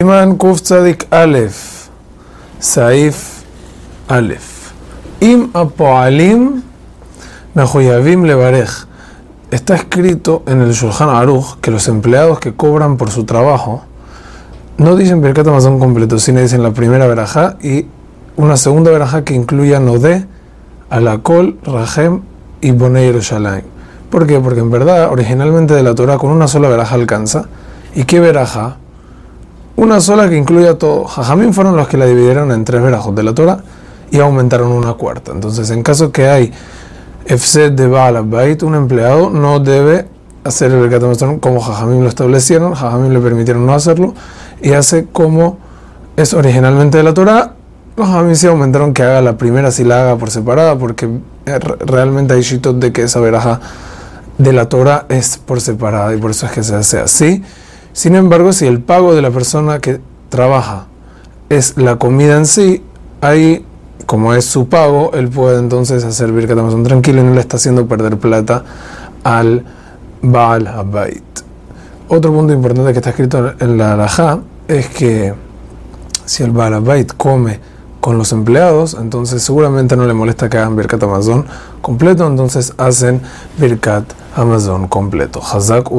Iman Kuf Tzadik Aleph, Saif Aleph. Im Apoalim Mejoyavim Levarej. Está escrito en el Shulchan Aruch que los empleados que cobran por su trabajo no dicen Birkat Amazon completo, sino dicen la primera verajá y una segunda verajá que incluya Nodé, Alakol, Rahem y Bonei Yerushalayim. ¿Por qué? Porque en verdad, originalmente de la Torah con una sola verajá alcanza. ¿Y qué verajá? Una sola que incluya todo. Jajamín fueron los que la dividieron en tres verajos de la Torah y aumentaron una cuarta. Entonces, en caso que hay Efsed de Baal Bait, un empleado no debe hacer el Hamazon como Jajamín lo establecieron, Jajamín le permitieron no hacerlo y hace como es originalmente de la Torah. Los Jajamín sí aumentaron que haga la primera si la haga por separada porque realmente hay shitot de que esa veraja de la Torah es por separada y por eso es que se hace así. Sin embargo, si el pago de la persona que trabaja es la comida en sí, ahí, como es su pago, él puede entonces hacer Birkat Hamazon tranquilo y no le está haciendo perder plata al Baal. Otro punto importante que está escrito en la Alajá es que si el Baal come con los empleados, entonces seguramente no le molesta que hagan Birkat Hamazon completo, entonces hacen Birkat Hamazon completo. Hazak.